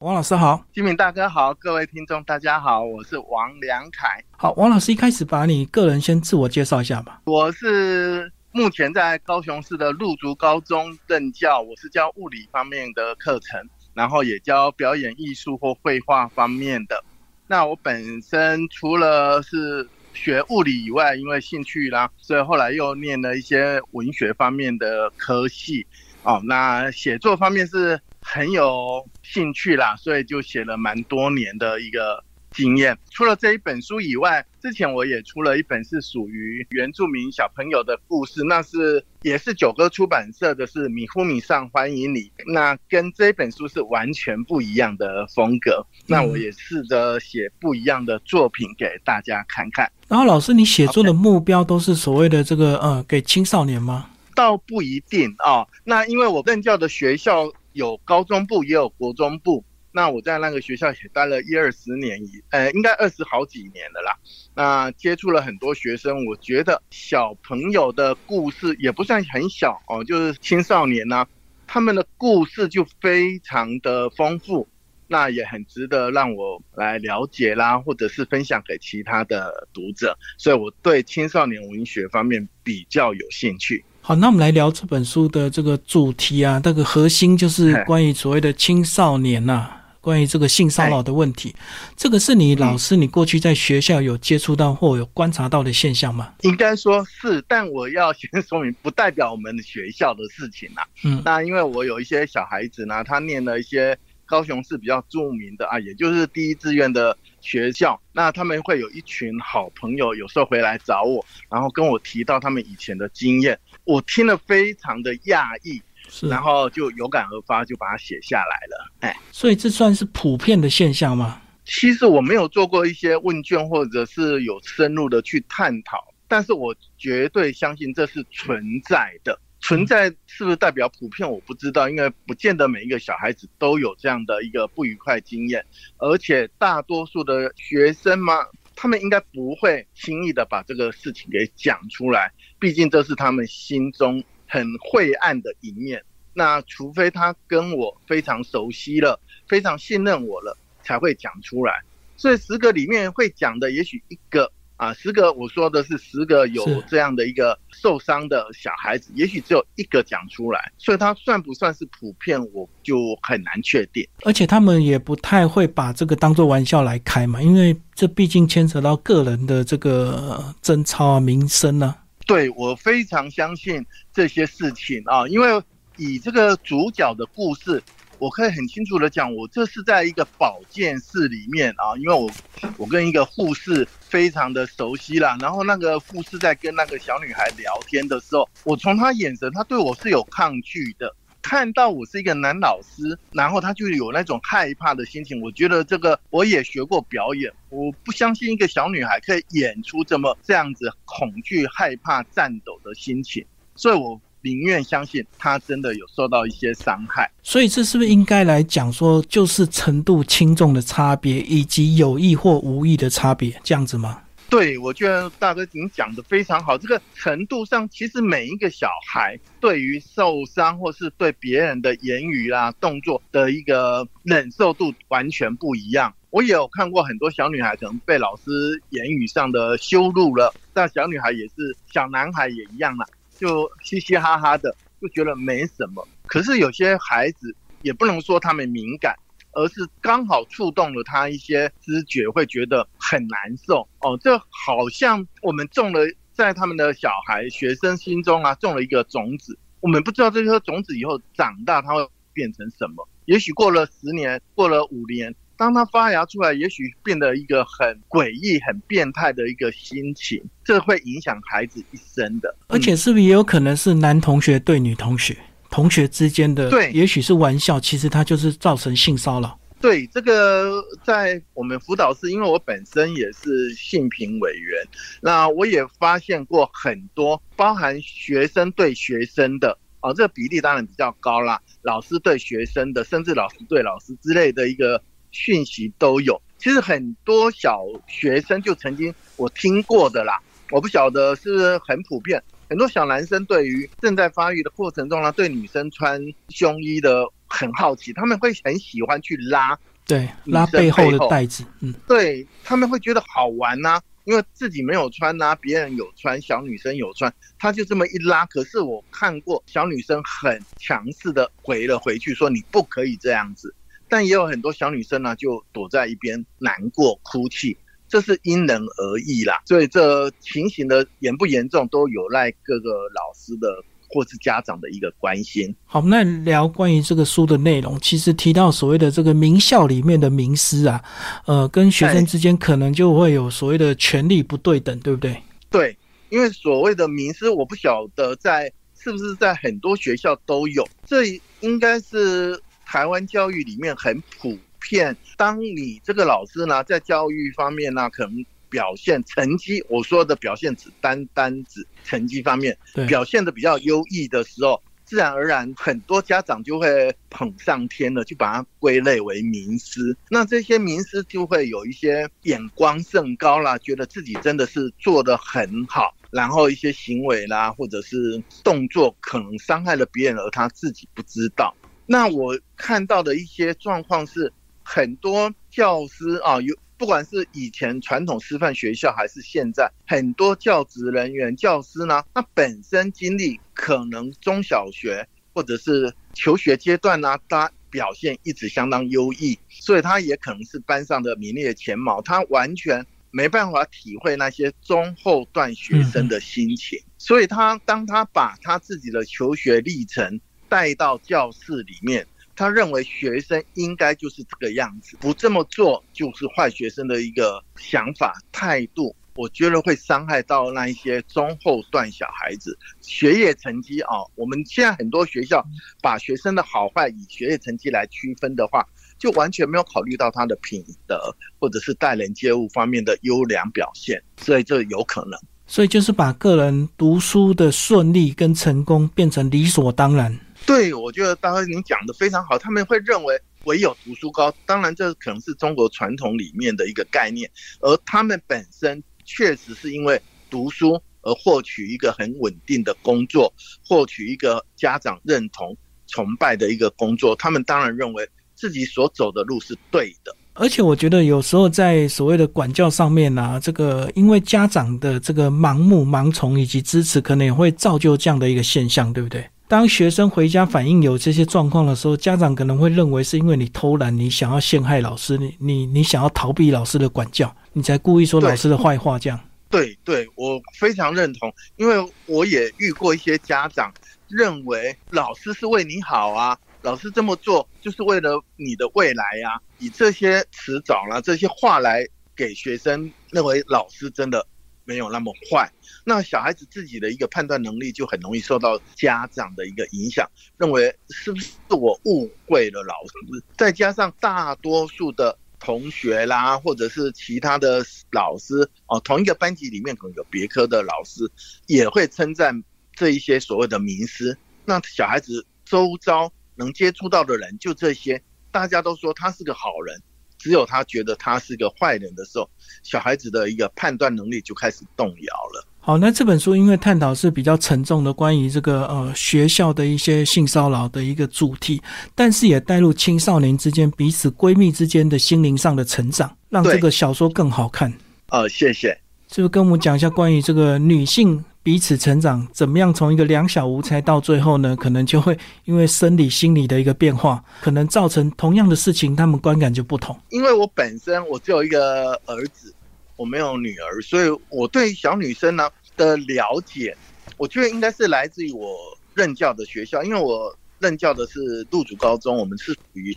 王老师好，金明大哥好，各位听众大家好，我是王良凯。好，王老师一开始把你个人先自我介绍一下吧。我是目前在高雄市的陆竹高中任教，我是教物理方面的课程，然后也教表演艺术或绘画方面的。那我本身除了是学物理以外，因为兴趣啦，所以后来又念了一些文学方面的科系。哦，那写作方面是。很有兴趣啦，所以就写了蛮多年的一个经验。除了这一本书以外，之前我也出了一本是属于原住民小朋友的故事，那是也是九歌出版社的，是米呼米上欢迎你。那跟这本书是完全不一样的风格。那我也试着写不一样的作品给大家看看。然后老师，你写作的目标都是所谓的这个呃，给青少年吗？倒不一定啊。那因为我任教的学校。有高中部也有国中部，那我在那个学校也待了一二十年，以呃应该二十好几年的啦。那接触了很多学生，我觉得小朋友的故事也不算很小哦，就是青少年呢，他们的故事就非常的丰富，那也很值得让我来了解啦，或者是分享给其他的读者。所以我对青少年文学方面比较有兴趣。好，那我们来聊这本书的这个主题啊，那个核心就是关于所谓的青少年呐，关于这个性骚扰的问题。这个是你老师，你过去在学校有接触到或有观察到的现象吗？应该说是，但我要先说明，不代表我们学校的事情呐。嗯，那因为我有一些小孩子呢，他念了一些高雄市比较著名的啊，也就是第一志愿的。学校，那他们会有一群好朋友，有时候回来找我，然后跟我提到他们以前的经验，我听了非常的讶异，然后就有感而发，就把它写下来了。哎，所以这算是普遍的现象吗？其实我没有做过一些问卷，或者是有深入的去探讨，但是我绝对相信这是存在的。存在是不是代表普遍？我不知道，因为不见得每一个小孩子都有这样的一个不愉快经验，而且大多数的学生嘛，他们应该不会轻易的把这个事情给讲出来，毕竟这是他们心中很晦暗的一面。那除非他跟我非常熟悉了，非常信任我了，才会讲出来。所以十个里面会讲的，也许一个。啊，十个我说的是十个有这样的一个受伤的小孩子，也许只有一个讲出来，所以他算不算是普遍，我就很难确定。而且他们也不太会把这个当做玩笑来开嘛，因为这毕竟牵扯到个人的这个贞操啊、名声呢。对我非常相信这些事情啊，因为以这个主角的故事。我可以很清楚的讲，我这是在一个保健室里面啊，因为我我跟一个护士非常的熟悉啦，然后那个护士在跟那个小女孩聊天的时候，我从她眼神，她对我是有抗拒的，看到我是一个男老师，然后她就有那种害怕的心情。我觉得这个我也学过表演，我不相信一个小女孩可以演出这么这样子恐惧、害怕、颤抖的心情，所以我。宁愿相信他真的有受到一些伤害，所以这是不是应该来讲说，就是程度轻重的差别，以及有意或无意的差别，这样子吗？对，我觉得大哥您讲的非常好。这个程度上，其实每一个小孩对于受伤或是对别人的言语啊、动作的一个忍受度完全不一样。我也有看过很多小女孩可能被老师言语上的羞辱了，但小女孩也是，小男孩也一样啦。就嘻嘻哈哈的，就觉得没什么。可是有些孩子也不能说他们敏感，而是刚好触动了他一些知觉，会觉得很难受。哦，这好像我们种了在他们的小孩、学生心中啊，种了一个种子。我们不知道这颗种子以后长大，它会变成什么。也许过了十年，过了五年。当他发芽出来，也许变得一个很诡异、很变态的一个心情，这会影响孩子一生的。而且，是不是也有可能是男同学对女同学、同学之间的？对，也许是玩笑，其实他就是造成性骚扰。对，这个在我们辅导室，因为我本身也是性评委员，那我也发现过很多，包含学生对学生的哦，这个比例当然比较高啦。老师对学生的，甚至老师对老师之类的一个。讯息都有，其实很多小学生就曾经我听过的啦，我不晓得是不是很普遍。很多小男生对于正在发育的过程中呢，对女生穿胸衣的很好奇，他们会很喜欢去拉对，拉背后的带子，嗯，对他们会觉得好玩呐，因为自己没有穿呐，别人有穿，小女生有穿，他就这么一拉。可是我看过小女生很强势的回了回去，说你不可以这样子。但也有很多小女生呢，就躲在一边难过哭泣，这是因人而异啦。所以这情形的严不严重，都有赖各个老师的。或是家长的一个关心。好，那聊关于这个书的内容，其实提到所谓的这个名校里面的名师啊，呃，跟学生之间可能就会有所谓的权力不对等，对不对？对，因为所谓的名师，我不晓得在是不是在很多学校都有，这应该是台湾教育里面很普遍。当你这个老师呢，在教育方面呢，可能。表现成绩，我说的表现只单单指成绩方面，表现的比较优异的时候，自然而然很多家长就会捧上天了，就把它归类为名师。那这些名师就会有一些眼光甚高啦，觉得自己真的是做得很好，然后一些行为啦，或者是动作可能伤害了别人，而他自己不知道。那我看到的一些状况是，很多教师啊有。不管是以前传统师范学校，还是现在很多教职人员、教师呢，他本身经历可能中小学或者是求学阶段呢，他表现一直相当优异，所以他也可能是班上的名列前茅，他完全没办法体会那些中后段学生的心情，所以他当他把他自己的求学历程带到教室里面。他认为学生应该就是这个样子，不这么做就是坏学生的一个想法态度。我觉得会伤害到那一些中后段小孩子学业成绩啊。我们现在很多学校把学生的好坏以学业成绩来区分的话，就完全没有考虑到他的品德或者是待人接物方面的优良表现，所以这有可能。所以就是把个人读书的顺利跟成功变成理所当然。对，我觉得刚刚您讲的非常好。他们会认为唯有读书高，当然这可能是中国传统里面的一个概念，而他们本身确实是因为读书而获取一个很稳定的工作，获取一个家长认同、崇拜的一个工作。他们当然认为自己所走的路是对的。而且我觉得有时候在所谓的管教上面啊，这个因为家长的这个盲目、盲从以及支持，可能也会造就这样的一个现象，对不对？当学生回家反映有这些状况的时候，家长可能会认为是因为你偷懒，你想要陷害老师，你你你想要逃避老师的管教，你才故意说老师的坏话这样。对对，我非常认同，因为我也遇过一些家长认为老师是为你好啊，老师这么做就是为了你的未来呀，以这些词藻啦这些话来给学生认为老师真的。没有那么坏，那小孩子自己的一个判断能力就很容易受到家长的一个影响，认为是不是我误会了老师？再加上大多数的同学啦，或者是其他的老师哦，同一个班级里面可能有别科的老师也会称赞这一些所谓的名师。那小孩子周遭能接触到的人就这些，大家都说他是个好人。只有他觉得他是个坏人的时候，小孩子的一个判断能力就开始动摇了。好，那这本书因为探讨是比较沉重的关于这个呃学校的一些性骚扰的一个主题，但是也带入青少年之间彼此闺蜜之间的心灵上的成长，让这个小说更好看。呃，谢谢。是不是跟我们讲一下关于这个女性？彼此成长，怎么样从一个两小无猜到最后呢？可能就会因为生理、心理的一个变化，可能造成同样的事情，他们观感就不同。因为我本身我只有一个儿子，我没有女儿，所以我对小女生呢的了解，我觉得应该是来自于我任教的学校。因为我任教的是陆竹高中，我们是属于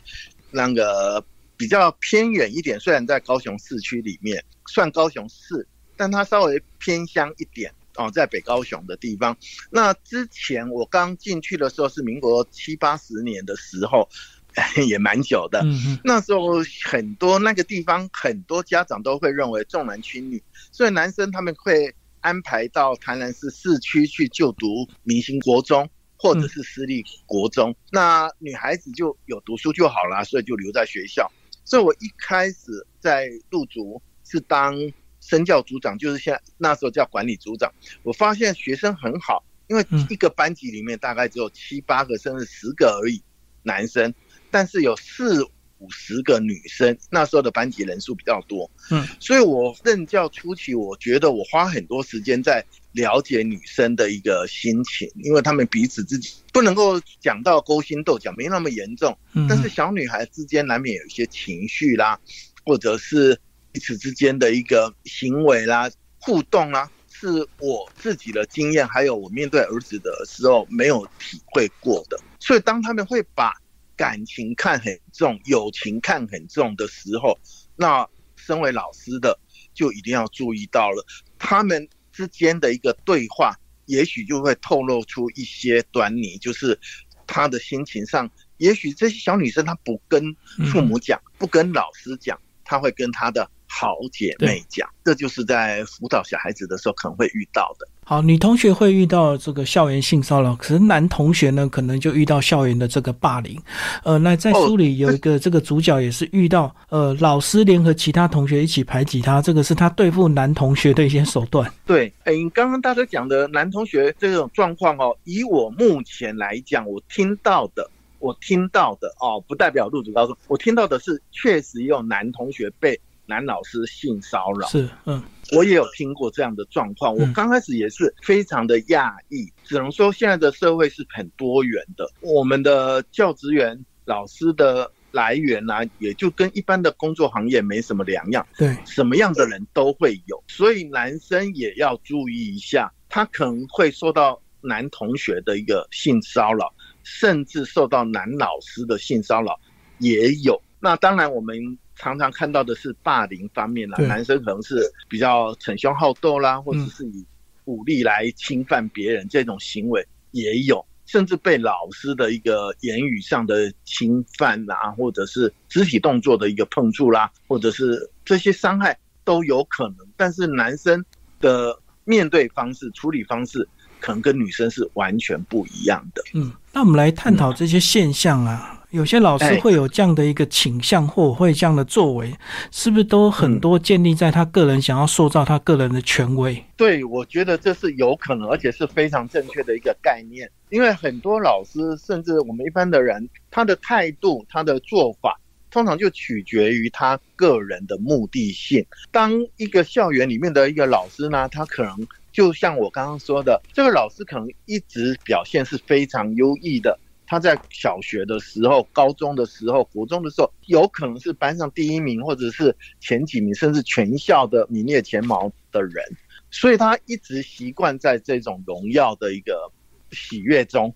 那个比较偏远一点，虽然在高雄市区里面算高雄市，但它稍微偏乡一点。哦，在北高雄的地方。那之前我刚进去的时候是民国七八十年的时候，也蛮久的。那时候很多那个地方，很多家长都会认为重男轻女，所以男生他们会安排到台南市市区去就读明星国中或者是私立国中。那女孩子就有读书就好了，所以就留在学校。所以我一开始在入族是当。身教组长就是现在那时候叫管理组长，我发现学生很好，因为一个班级里面大概只有七八个甚至十个而已男生，但是有四五十个女生，那时候的班级人数比较多，嗯，所以我任教初期，我觉得我花很多时间在了解女生的一个心情，因为她们彼此自己不能够讲到勾心斗角，没那么严重，但是小女孩之间难免有一些情绪啦，或者是彼此之间的一个行为啦、互动啦。是我自己的经验，还有我面对儿子的时候没有体会过的，所以当他们会把感情看很重、友情看很重的时候，那身为老师的就一定要注意到了，他们之间的一个对话，也许就会透露出一些端倪，就是他的心情上，也许这些小女生她不跟父母讲，不跟老师讲，她会跟她的。好姐妹讲，这就是在辅导小孩子的时候可能会遇到的。好，女同学会遇到这个校园性骚扰，可是男同学呢，可能就遇到校园的这个霸凌。呃，那在书里有一个这个主角也是遇到，呃，老师联合其他同学一起排挤他，这个是他对付男同学的一些手段。对，哎，刚刚大家讲的男同学这种状况哦，以我目前来讲，我听到的，我听到的哦，不代表入主高中，我听到的是确实有男同学被。男老师性骚扰是，嗯，我也有听过这样的状况。我刚开始也是非常的讶异，只能说现在的社会是很多元的。我们的教职员老师的来源呢，也就跟一般的工作行业没什么两样。对，什么样的人都会有，所以男生也要注意一下，他可能会受到男同学的一个性骚扰，甚至受到男老师的性骚扰也有。那当然我们。常常看到的是霸凌方面啦，男生可能是比较逞凶好斗啦，或者是以武力来侵犯别人这种行为也有，甚至被老师的一个言语上的侵犯啦，或者是肢体动作的一个碰触啦，或者是这些伤害都有可能。但是男生的面对方式、处理方式，可能跟女生是完全不一样的。嗯，那我们来探讨这些现象啊。有些老师会有这样的一个倾向，或会这样的作为，是不是都很多建立在他个人想要塑造他个人的权威？对，我觉得这是有可能，而且是非常正确的一个概念。因为很多老师，甚至我们一般的人，他的态度、他的做法，通常就取决于他个人的目的性。当一个校园里面的一个老师呢，他可能就像我刚刚说的，这个老师可能一直表现是非常优异的。他在小学的时候、高中的时候、国中的时候，有可能是班上第一名，或者是前几名，甚至全校的名列前茅的人，所以他一直习惯在这种荣耀的一个喜悦中。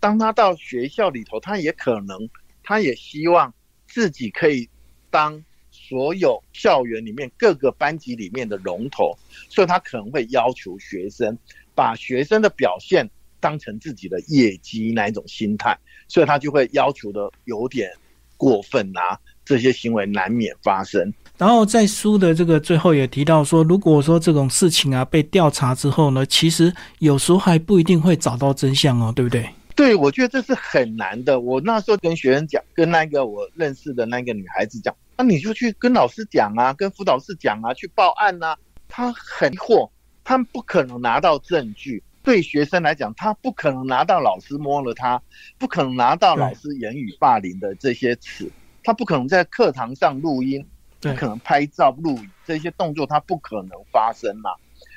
当他到学校里头，他也可能，他也希望自己可以当所有校园里面各个班级里面的龙头，所以他可能会要求学生把学生的表现。当成自己的业绩那一种心态，所以他就会要求的有点过分啊，这些行为难免发生。然后在书的这个最后也提到说，如果说这种事情啊被调查之后呢，其实有时候还不一定会找到真相哦，对不对？对，我觉得这是很难的。我那时候跟学生讲，跟那个我认识的那个女孩子讲，那你就去跟老师讲啊，跟辅导室讲啊，去报案啊。她很惑，他们不可能拿到证据。对学生来讲，他不可能拿到老师摸了他，不可能拿到老师言语霸凌的这些词，他不可能在课堂上录音，不可能拍照录影这些动作，他不可能发生嘛。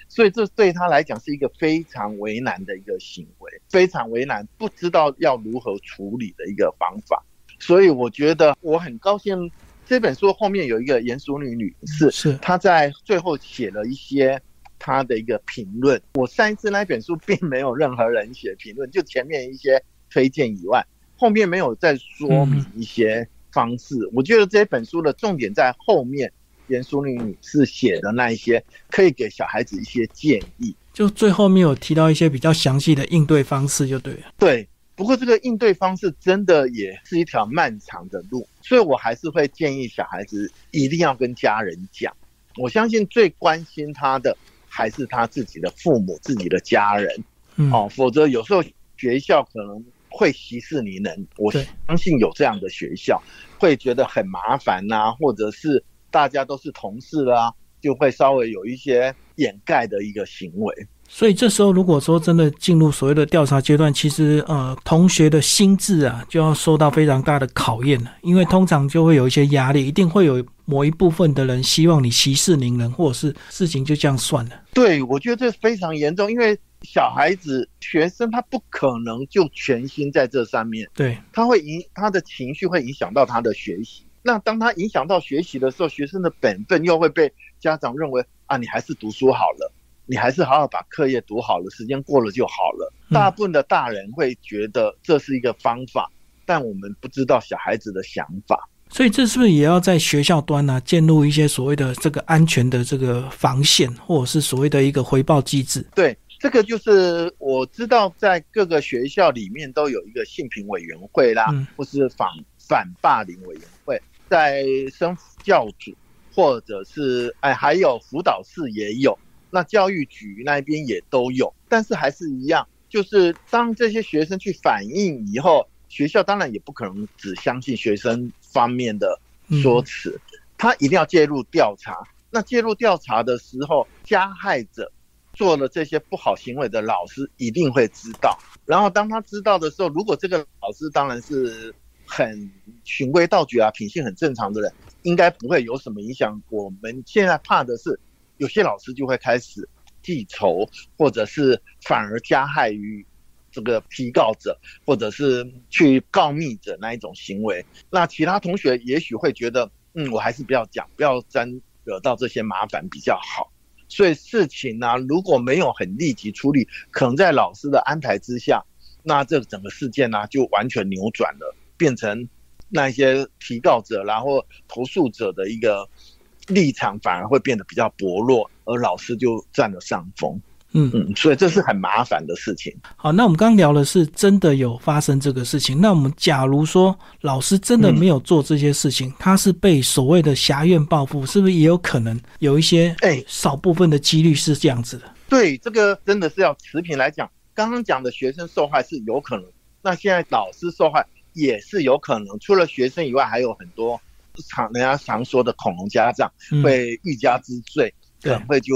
所以这对他来讲是一个非常为难的一个行为，非常为难，不知道要如何处理的一个方法。所以我觉得我很高兴，这本书后面有一个严淑女女士，是她在最后写了一些。他的一个评论，我上一次那本书并没有任何人写评论，就前面一些推荐以外，后面没有再说明一些方式。我觉得这本书的重点在后面，严淑玲女士写的那一些，可以给小孩子一些建议。就最后面有提到一些比较详细的应对方式，就对了。对，不过这个应对方式真的也是一条漫长的路，所以我还是会建议小孩子一定要跟家人讲。我相信最关心他的。还是他自己的父母、自己的家人，哦，否则有时候学校可能会息事宁人。我相信有这样的学校，会觉得很麻烦呐，或者是大家都是同事啦，就会稍微有一些掩盖的一个行为。所以这时候如果说真的进入所谓的调查阶段，其实呃同学的心智啊就要受到非常大的考验了，因为通常就会有一些压力，一定会有某一部分的人希望你息事宁人，或者是事情就这样算了。对，我觉得这非常严重，因为小孩子、学生他不可能就全心在这上面，对，他会影他的情绪会影响到他的学习。那当他影响到学习的时候，学生的本分又会被家长认为啊，你还是读书好了，你还是好好把课业读好了，时间过了就好了。大部分的大人会觉得这是一个方法，但我们不知道小孩子的想法。所以这是不是也要在学校端呢，建立一些所谓的这个安全的这个防线，或者是所谓的一个回报机制？对，这个就是我知道在各个学校里面都有一个性平委员会啦，或是反反霸凌委员会。在生教组，或者是哎，还有辅导室也有，那教育局那边也都有，但是还是一样，就是当这些学生去反映以后，学校当然也不可能只相信学生方面的说辞，他一定要介入调查。那介入调查的时候，加害者做了这些不好行为的老师一定会知道，然后当他知道的时候，如果这个老师当然是。很循规蹈矩啊，品性很正常的人，应该不会有什么影响。我们现在怕的是，有些老师就会开始记仇，或者是反而加害于这个批告者，或者是去告密者那一种行为。那其他同学也许会觉得，嗯，我还是不要讲，不要沾惹到这些麻烦比较好。所以事情呢，如果没有很立即处理，可能在老师的安排之下，那这整个事件呢就完全扭转了。变成那些提告者，然后投诉者的一个立场反而会变得比较薄弱，而老师就占了上风。嗯嗯，所以这是很麻烦的事情。好，那我们刚刚聊的是真的有发生这个事情。那我们假如说老师真的没有做这些事情，他是被所谓的狭怨报复，是不是也有可能有一些哎少部分的几率是这样子的？对，这个真的是要持平来讲。刚刚讲的学生受害是有可能，那现在老师受害。也是有可能，除了学生以外，还有很多常人家常说的恐龙家长会欲加之罪，可能会就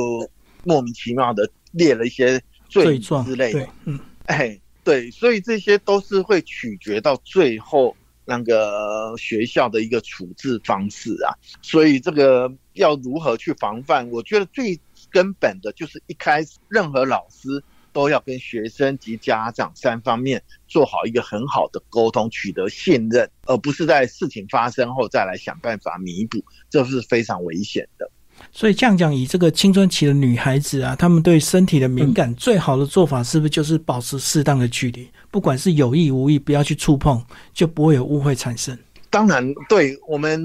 莫名其妙的列了一些罪状之类的。嗯，哎，对，所以这些都是会取决到最后那个学校的一个处置方式啊。所以这个要如何去防范？我觉得最根本的就是一开始任何老师。都要跟学生及家长三方面做好一个很好的沟通，取得信任，而不是在事情发生后再来想办法弥补，这是非常危险的。所以这样讲，以这个青春期的女孩子啊，她们对身体的敏感，最好的做法是不是就是保持适当的距离？不管是有意无意，不要去触碰，就不会有误会产生。当然，对我们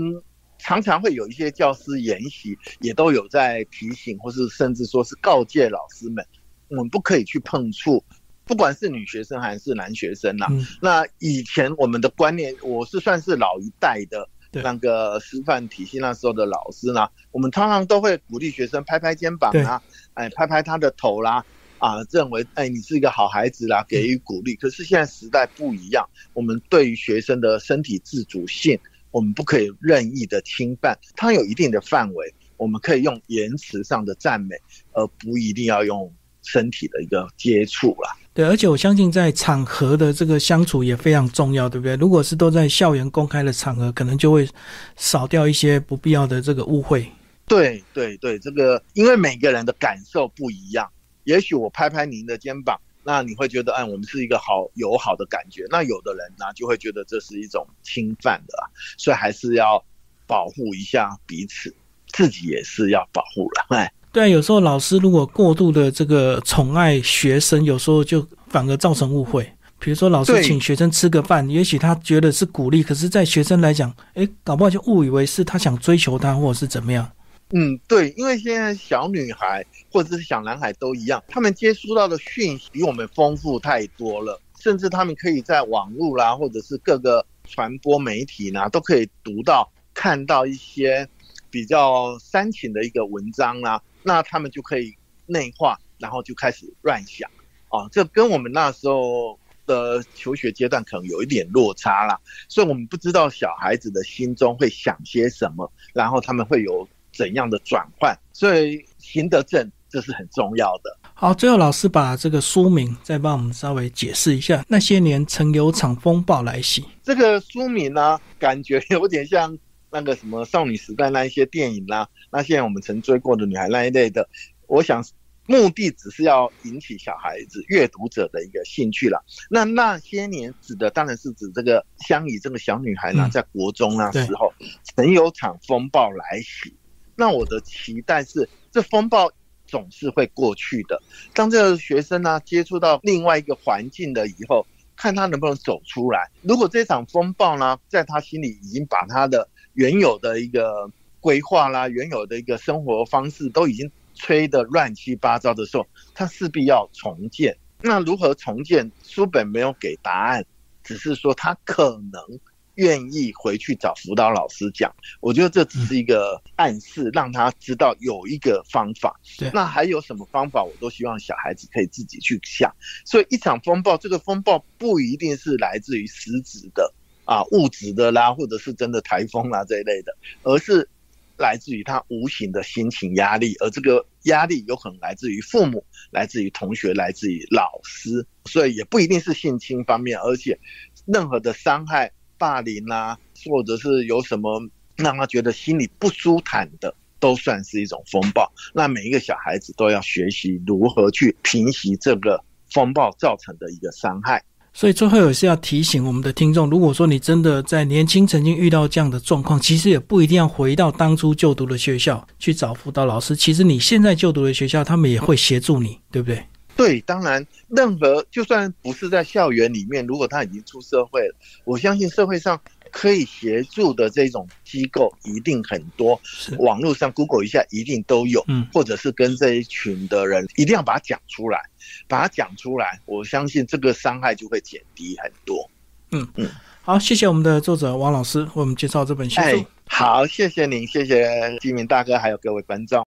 常常会有一些教师研习，也都有在提醒，或是甚至说是告诫老师们。我们不可以去碰触，不管是女学生还是男学生呐。那以前我们的观念，我是算是老一代的那个师范体系那时候的老师呢。我们通常都会鼓励学生拍拍肩膀啊，哎，拍拍他的头啦，啊，认为哎你是一个好孩子啦，给予鼓励。可是现在时代不一样，我们对于学生的身体自主性，我们不可以任意的侵犯，它有一定的范围，我们可以用言辞上的赞美，而不一定要用。身体的一个接触啦。对，而且我相信在场合的这个相处也非常重要，对不对？如果是都在校园公开的场合，可能就会少掉一些不必要的这个误会。对对对，这个因为每个人的感受不一样，也许我拍拍您的肩膀，那你会觉得，哎，我们是一个好友好的感觉。那有的人呢，就会觉得这是一种侵犯的啊，所以还是要保护一下彼此，自己也是要保护了，哎。对啊，有时候老师如果过度的这个宠爱学生，有时候就反而造成误会。比如说，老师请学生吃个饭，也许他觉得是鼓励，可是，在学生来讲，哎，搞不好就误以为是他想追求他，或者是怎么样。嗯，对，因为现在小女孩或者是小男孩都一样，他们接触到的讯息比我们丰富太多了，甚至他们可以在网络啦，或者是各个传播媒体呢，都可以读到、看到一些比较煽情的一个文章啦。那他们就可以内化，然后就开始乱想，啊，这跟我们那时候的求学阶段可能有一点落差啦，所以我们不知道小孩子的心中会想些什么，然后他们会有怎样的转换，所以行得正，这是很重要的。好，最后老师把这个书名再帮我们稍微解释一下。那些年曾有场风暴来袭，这个书名呢，感觉有点像那个什么少女时代那一些电影啦，那些我们曾追过的女孩那一类的。我想目的只是要引起小孩子阅读者的一个兴趣啦。那那些年指的当然是指这个香怡这个小女孩呢，在国中那时候曾有场风暴来袭。那我的期待是，这风暴总是会过去的。当这个学生呢接触到另外一个环境了以后，看他能不能走出来。如果这场风暴呢，在他心里已经把他的原有的一个规划啦、原有的一个生活方式都已经吹得乱七八糟的时候，他势必要重建。那如何重建？书本没有给答案，只是说他可能。愿意回去找辅导老师讲，我觉得这只是一个暗示，让他知道有一个方法。那还有什么方法？我都希望小孩子可以自己去想。所以一场风暴，这个风暴不一定是来自于实质的啊物质的啦，或者是真的台风啦这一类的，而是来自于他无形的心情压力。而这个压力有可能来自于父母，来自于同学，来自于老师。所以也不一定是性侵方面，而且任何的伤害。霸凌啊，或者是有什么让他觉得心里不舒坦的，都算是一种风暴。那每一个小孩子都要学习如何去平息这个风暴造成的一个伤害。所以最后也是要提醒我们的听众，如果说你真的在年轻曾经遇到这样的状况，其实也不一定要回到当初就读的学校去找辅导老师。其实你现在就读的学校，他们也会协助你，对不对？对，当然，任何就算不是在校园里面，如果他已经出社会了，我相信社会上可以协助的这种机构一定很多。网络上 Google 一下，一定都有。嗯，或者是跟这一群的人，一定要把它讲出来，把它讲出来，我相信这个伤害就会减低很多。嗯嗯，好，谢谢我们的作者王老师为我们介绍这本新书。好，谢谢您，谢谢金明大哥，还有各位观众。